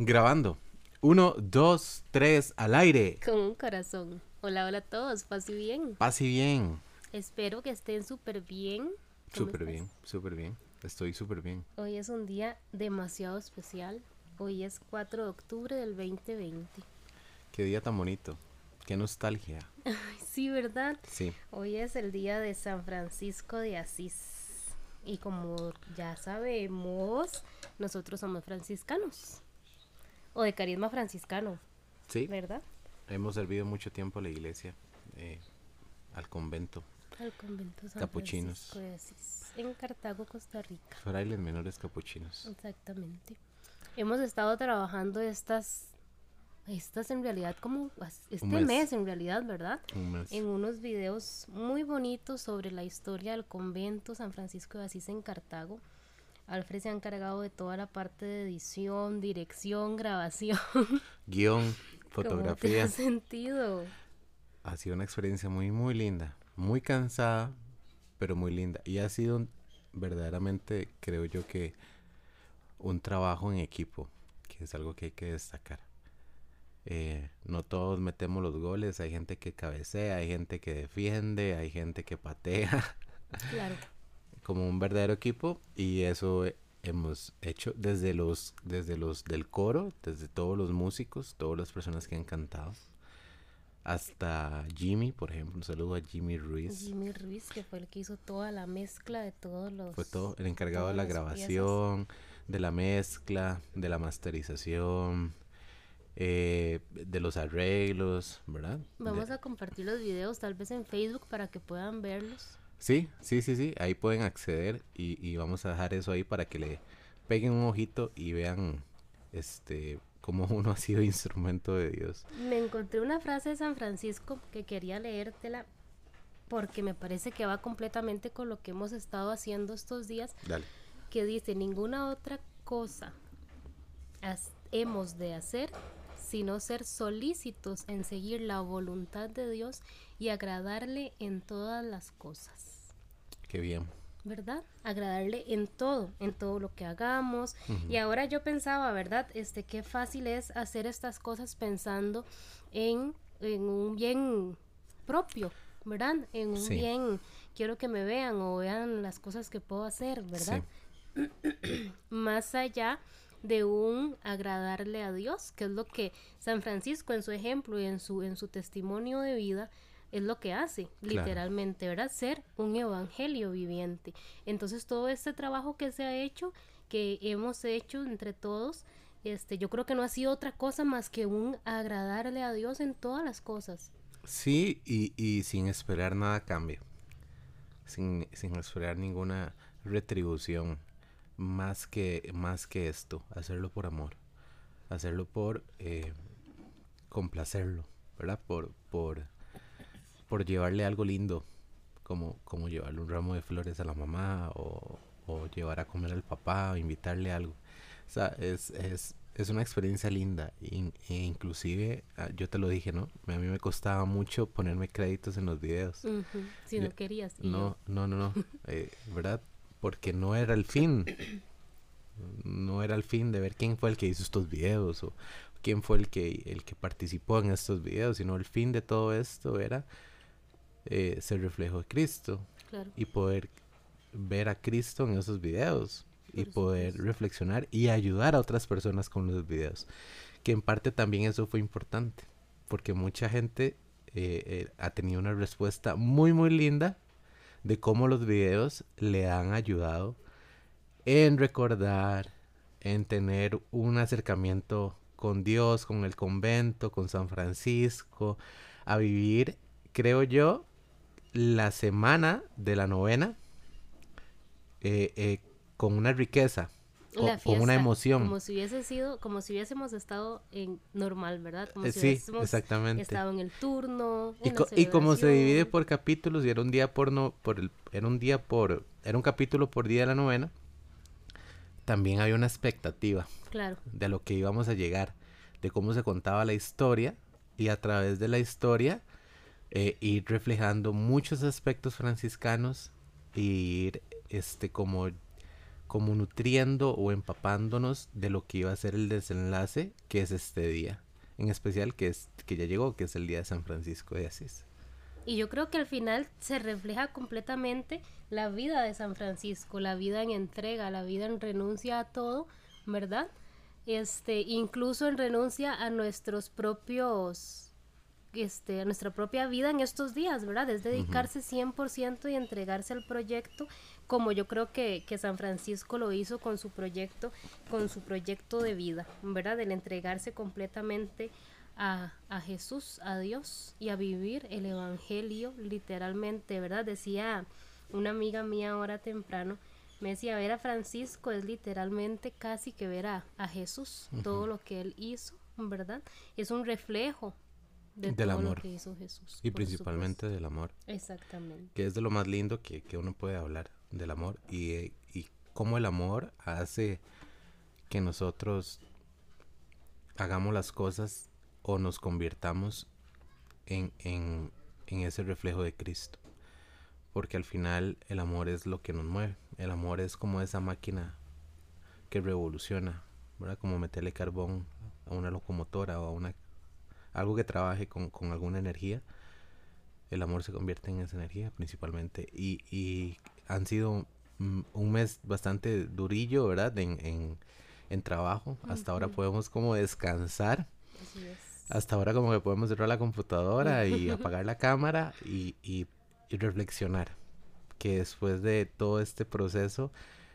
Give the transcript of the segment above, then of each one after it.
Grabando. Uno, dos, tres, al aire. Con un corazón. Hola, hola a todos. Pase bien. Pase bien. Espero que estén súper bien. Súper bien, súper bien. Estoy súper bien. Hoy es un día demasiado especial. Hoy es 4 de octubre del 2020. Qué día tan bonito. Qué nostalgia. Ay, sí, ¿verdad? Sí. Hoy es el día de San Francisco de Asís. Y como ya sabemos, nosotros somos franciscanos. O de carisma franciscano, Sí. ¿verdad? Hemos servido mucho tiempo a la iglesia, eh, al convento. Al convento San Capuchinos. Francisco de Asís. En Cartago, Costa Rica. Frailes menores capuchinos. Exactamente. Hemos estado trabajando estas, estas en realidad como este mes. mes. en realidad, ¿verdad? Un mes. En unos videos muy bonitos sobre la historia del convento San Francisco de Asís en Cartago. Alfred se ha encargado de toda la parte de edición, dirección, grabación. Guión, ¿Cómo te fotografía. has sentido? Ha sido una experiencia muy, muy linda. Muy cansada, pero muy linda. Y ha sido un- verdaderamente, creo yo que, un trabajo en equipo, que es algo que hay que destacar. Eh, no todos metemos los goles, hay gente que cabecea, hay gente que defiende, hay gente que patea, Claro. como un verdadero equipo y eso hemos hecho desde los desde los del coro, desde todos los músicos, todas las personas que han cantado, hasta Jimmy, por ejemplo, un saludo a Jimmy Ruiz. Jimmy Ruiz, que fue el que hizo toda la mezcla de todos los... Fue todo el encargado de la las piezas. grabación, de la mezcla, de la masterización, eh, de los arreglos, ¿verdad? Vamos De- a compartir los videos tal vez en Facebook para que puedan verlos. Sí, sí, sí, sí, ahí pueden acceder y, y vamos a dejar eso ahí para que le peguen un ojito y vean este cómo uno ha sido instrumento de Dios. Me encontré una frase de San Francisco que quería leértela porque me parece que va completamente con lo que hemos estado haciendo estos días, Dale. que dice, ninguna otra cosa hemos de hacer sino ser solícitos en seguir la voluntad de Dios y agradarle en todas las cosas. Qué bien. ¿verdad? Agradarle en todo, en todo lo que hagamos. Y ahora yo pensaba, ¿verdad? Este, qué fácil es hacer estas cosas pensando en, en un bien propio, ¿verdad? En un Sí. bien, quiero que me vean o vean las cosas que puedo hacer, ¿verdad? Más allá de un agradarle a Dios, que es lo que San Francisco en su ejemplo y en su, en su testimonio de vida es lo que hace, Claro. literalmente, ¿verdad? Ser un evangelio viviente. Entonces todo este trabajo que se ha hecho, que hemos hecho entre todos, este, yo creo que no ha sido otra cosa más que un agradarle a Dios en todas las cosas. Sí, y, y sin esperar nada a cambio. Sin, sin esperar ninguna retribución. Más que, más que esto. Hacerlo por amor. Hacerlo por eh, complacerlo. ¿Verdad? Por, por, por llevarle algo lindo. Como, como llevarle un ramo de flores a la mamá. O, o llevar a comer al papá. O invitarle algo. O sea, es, es, es una experiencia linda. in- e inclusive, ah, yo te lo dije, ¿no? A mí me costaba mucho ponerme créditos en los videos. Si Yo- no querías. No, no, no, no. eh, ¿Verdad? Porque no era el fin. No era el fin de ver quién fue el que hizo estos videos o quién fue el que, el que participó en estos videos, sino el fin de todo esto era eh, ser reflejo de Cristo claro. y poder ver a Cristo en esos videos y poder supuesto. reflexionar y ayudar a otras personas con los videos. Que en parte también eso fue importante, porque mucha gente eh, eh, ha tenido una respuesta muy, muy linda de cómo los videos le han ayudado en recordar, en tener un acercamiento con Dios, con el convento, con San Francisco, a vivir, creo yo, la semana de la novena eh, eh, con una riqueza, La con una fiesta, emoción. Como si hubiese sido, como si hubiésemos estado en normal, ¿verdad? Como Eh, si sí, hubiésemos exactamente. estado en el turno. Y, en co- y como se divide por capítulos y era un día por no, por el, era un día por, era un capítulo por día de la novena, también había una expectativa Claro, de lo que íbamos a llegar, de cómo se contaba la historia y a través de la historia eh, ir reflejando muchos aspectos franciscanos y ir este como como nutriendo o empapándonos de lo que iba a ser el desenlace que es este día, en especial que es que ya llegó, que es el día de San Francisco de Asís. Y yo creo que al final se refleja completamente la vida de San Francisco, la vida en entrega, la vida en renuncia a todo, ¿verdad? Este, incluso en renuncia a nuestros propios este, a nuestra propia vida en estos días, ¿verdad? Es dedicarse 100% y entregarse al proyecto, como yo creo que, que, San Francisco lo hizo con su proyecto, con su proyecto de vida, ¿verdad? El entregarse completamente a, a Jesús, a Dios y a vivir el Evangelio literalmente, ¿verdad? Decía una amiga mía ahora temprano, me decía, ver a Francisco es literalmente casi que ver a, Jesús, todo lo que él hizo, ¿verdad? Es un reflejo del amor. que hizo Jesús. Y principalmente del amor. Exactamente. Que es de lo más lindo que, uno puede hablar, del amor. Y, y cómo el amor hace que nosotros hagamos las cosas o nos convirtamos en, en, en ese reflejo de Cristo. Porque al final el amor es lo que nos mueve. El amor es como esa máquina que revoluciona, ¿verdad? Como meterle carbón a una locomotora o a una algo que trabaje con, alguna energía, el amor se convierte en esa energía principalmente. Y, y han sido un mes bastante durillo, ¿verdad? En, en, trabajo. Hasta ahora podemos como descansar. Hasta ahora como que podemos cerrar la computadora y apagar la cámara y, y, reflexionar. Que después de todo este proceso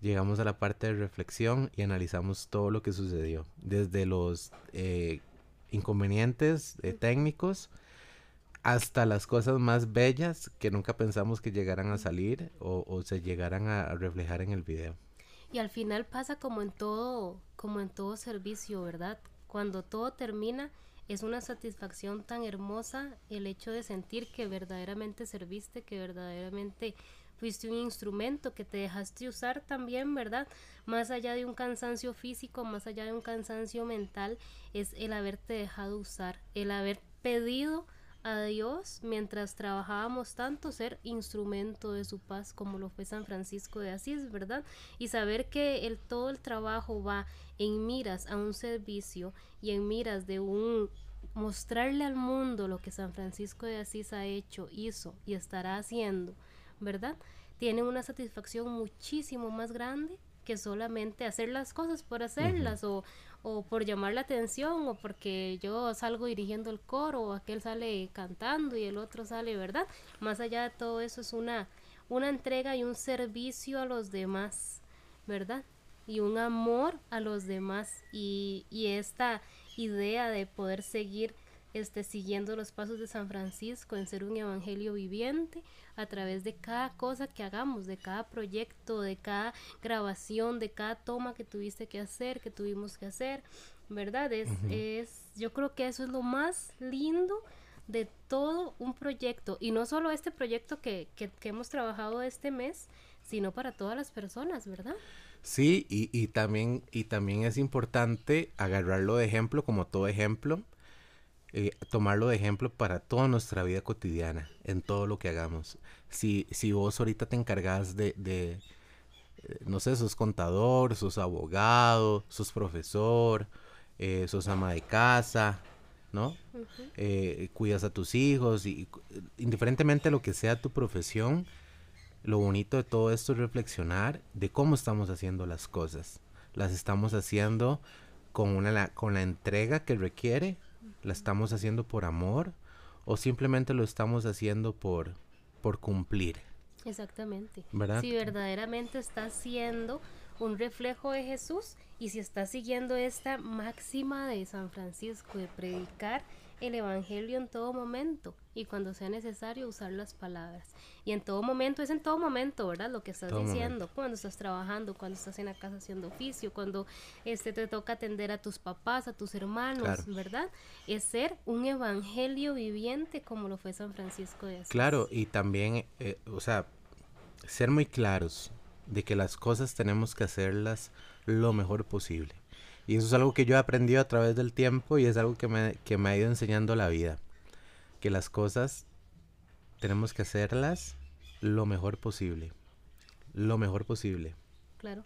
llegamos a la parte de reflexión y analizamos todo lo que sucedió. Desde los eh, inconvenientes eh, técnicos hasta las cosas más bellas que nunca pensamos que llegaran a salir o, se llegaran a, reflejar en el video. Y al final pasa como en todo, como en todo servicio, ¿verdad? Cuando todo termina, es una satisfacción tan hermosa el hecho de sentir que verdaderamente serviste, que verdaderamente fuiste un instrumento que te dejaste usar también, ¿verdad? Más allá de un cansancio físico, más allá de un cansancio mental, es el haberte dejado usar, el haber pedido a Dios mientras trabajábamos tanto ser instrumento de su paz como lo fue San Francisco de Asís, ¿verdad? Y saber que el, todo el trabajo va en miras a un servicio y en miras de un mostrarle al mundo lo que San Francisco de Asís ha hecho, hizo y estará haciendo ¿verdad? Tienen una satisfacción muchísimo más grande que solamente hacer las cosas por hacerlas o, o, por llamar la atención o porque yo salgo dirigiendo el coro o aquel sale cantando y el otro sale, ¿verdad? Más allá de todo eso es una, una entrega y un servicio a los demás, ¿verdad? Y un amor a los demás y, y esta idea de poder seguir este, siguiendo los pasos de San Francisco en ser un evangelio viviente a través de cada cosa que hagamos, de cada proyecto, de cada grabación, de cada toma que tuviste que hacer, que tuvimos que hacer, ¿verdad? Es, es, yo creo que eso es lo más lindo de todo un proyecto y no solo este proyecto que, que, que hemos trabajado este mes, sino para todas las personas, ¿verdad? Sí, y, y, también, y también es importante agarrarlo de ejemplo, como todo ejemplo, eh, tomarlo de ejemplo para toda nuestra vida cotidiana, en todo lo que hagamos. Si, si vos ahorita te encargas de, de eh, no sé, sos contador, sos abogado, sos profesor, eh, sos ama de casa, ¿no? cuidas a tus hijos, y indiferentemente de lo que sea tu profesión, lo bonito de todo esto es reflexionar de cómo estamos haciendo las cosas. Las estamos haciendo con, una, con la entrega que requiere ¿La estamos haciendo por amor o simplemente lo estamos haciendo por, por cumplir? Exactamente. Si verdaderamente está siendo un reflejo de Jesús y si está siguiendo esta máxima de San Francisco de predicar el Evangelio en todo momento y cuando sea necesario usar las palabras. Y en todo momento, es en todo momento, ¿verdad? Lo que estás diciendo, cuando estás trabajando, cuando estás en la casa haciendo oficio, cuando este te toca atender a tus papás, a tus hermanos, ¿verdad? Es ser un evangelio viviente como lo fue San Francisco de Asís. Claro, y también, eh, o sea, ser muy claros de que las cosas tenemos que hacerlas lo mejor posible. Y eso es algo que yo he aprendido a través del tiempo y es algo que me, que me ha ido enseñando la vida. Que las cosas tenemos que hacerlas lo mejor posible. Lo mejor posible. Claro.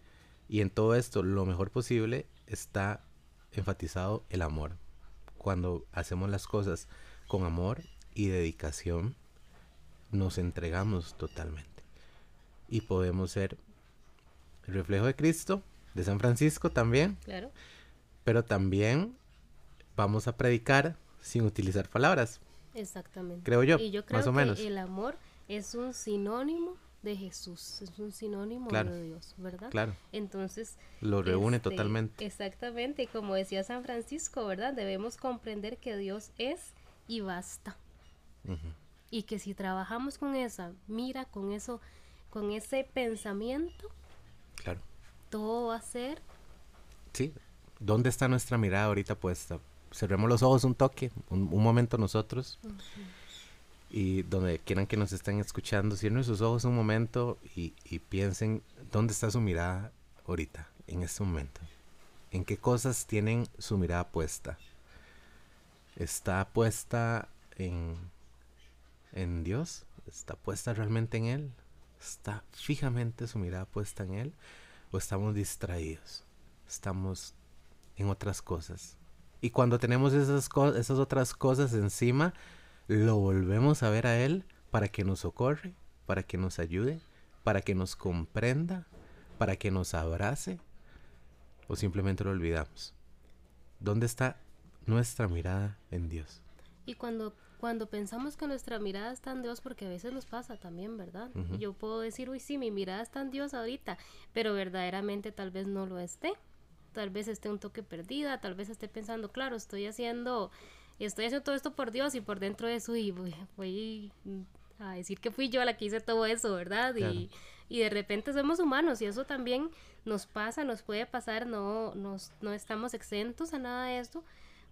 Y en todo esto, lo mejor posible está enfatizado el amor. Cuando hacemos las cosas con amor y dedicación, nos entregamos totalmente. Y podemos ser el reflejo de Cristo, de San Francisco también. Claro. Pero también vamos a predicar sin utilizar palabras. Exactamente. Creo yo, y yo creo más o que menos. el amor es un sinónimo de Jesús, es un sinónimo Claro. de Dios, ¿verdad? Claro, Entonces, lo reúne este, totalmente. Exactamente, y como decía San Francisco, ¿verdad? Debemos comprender que Dios es y basta. Y que si trabajamos con esa mira, con eso, con ese pensamiento, Claro. todo va a ser Sí. ¿Dónde está nuestra mirada ahorita puesta? Cerremos los ojos un toque, un, un momento nosotros. Y donde quieran que nos estén escuchando, cierren sus ojos un momento y, y piensen dónde está su mirada ahorita, en este momento. ¿En qué cosas tienen su mirada puesta? ¿Está puesta en, en Dios? ¿Está puesta realmente en Él? ¿Está fijamente su mirada puesta en Él? ¿O estamos distraídos? Estamos en otras cosas. Y cuando tenemos esas, esas otras cosas encima, lo volvemos a ver a Él para que nos socorre, para que nos ayude, para que nos comprenda, para que nos abrace, o simplemente lo olvidamos. ¿Dónde está nuestra mirada en Dios? Y cuando, cuando pensamos que nuestra mirada está en Dios, porque a veces nos pasa también, ¿verdad? Ujú. Yo puedo decir, uy, sí, mi mirada está en Dios ahorita, pero verdaderamente tal vez no lo esté. Tal vez esté un toque perdida, tal vez esté pensando, claro, estoy haciendo, estoy haciendo todo esto por Dios y por dentro de eso, y voy, voy a decir que fui yo la que hice todo eso, ¿verdad? Claro. Y, y de repente somos humanos y eso también nos pasa, nos puede pasar, no, nos, no estamos exentos a nada de esto,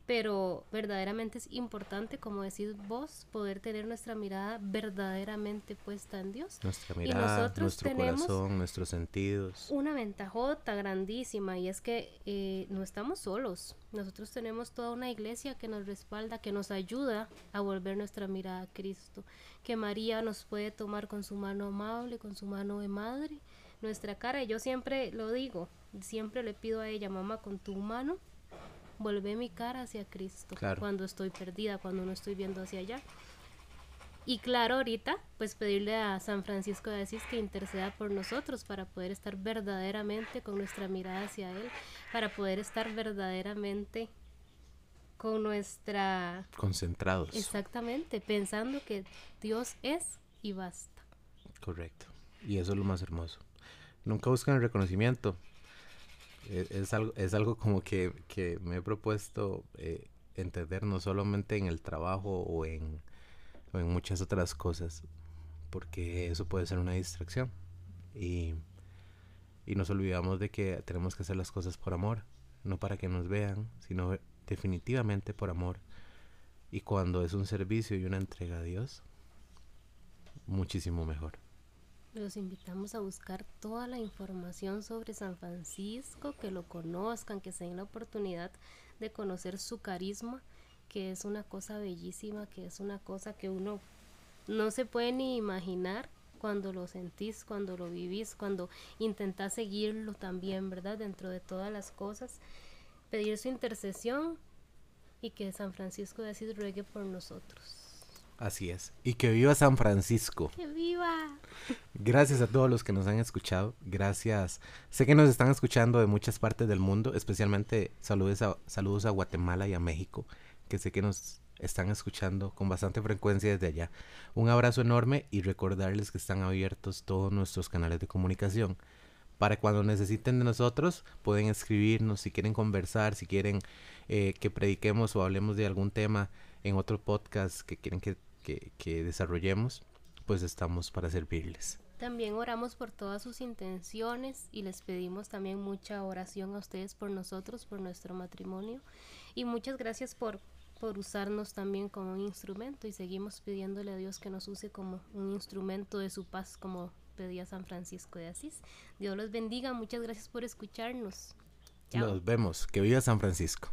pero verdaderamente es importante, como decís vos, poder tener nuestra mirada verdaderamente puesta en Dios. Nuestra Y mirada, nosotros nuestro tenemos corazón, nuestros sentidos. Una ventajota grandísima y es que eh, no estamos solos. Nosotros tenemos toda una iglesia que nos respalda, que nos ayuda a volver nuestra mirada a Cristo. Que María nos puede tomar con su mano amable, con su mano de madre, nuestra cara. Y yo siempre lo digo, siempre le pido a ella, mamá, con tu mano, volvé mi cara hacia Cristo. Claro. Cuando estoy perdida, cuando no estoy viendo hacia allá. Y claro, ahorita, pues pedirle a San Francisco de Asís que interceda por nosotros para poder estar verdaderamente con nuestra mirada hacia Él, para poder estar verdaderamente con nuestra... Concentrados. Exactamente, pensando que Dios es y basta. Correcto. Y eso es lo más hermoso. Nunca buscan el reconocimiento. Es, algo, es algo como que, que me he propuesto eh, entender no solamente en el trabajo o en, en muchas otras cosas, porque eso puede ser una distracción. Y, y nos olvidamos de que tenemos que hacer las cosas por amor, no para que nos vean, sino definitivamente por amor. Y cuando es un servicio y una entrega a Dios, muchísimo mejor. Los invitamos a buscar toda la información sobre San Francisco, que lo conozcan, que se den la oportunidad de conocer su carisma, que es una cosa bellísima, que es una cosa que uno no se puede ni imaginar cuando lo sentís, cuando lo vivís, cuando intentás seguirlo también, ¿verdad? Dentro de todas las cosas, pedir su intercesión y que San Francisco de Asís ruegue por nosotros. Así es. Y que viva San Francisco. ¡Que viva! Gracias a todos los que nos han escuchado. Gracias. Sé que nos están escuchando de muchas partes del mundo, especialmente saludos a, saludos a Guatemala y a México, que sé que nos están escuchando con bastante frecuencia desde allá. Un abrazo enorme y recordarles que están abiertos todos nuestros canales de comunicación. Para cuando necesiten de nosotros, pueden escribirnos si quieren conversar, si quieren eh, que prediquemos o hablemos de algún tema en otro podcast que quieren que, que- que desarrollemos, pues estamos para servirles. También oramos por todas sus intenciones y les pedimos también mucha oración a ustedes por nosotros, por nuestro matrimonio. Y muchas gracias por, por usarnos también como un instrumento y seguimos pidiéndole a Dios que nos use como un instrumento de su paz, como pedía San Francisco de Asís. Dios los bendiga, muchas gracias por escucharnos. Chao. Nos vemos. Que viva San Francisco.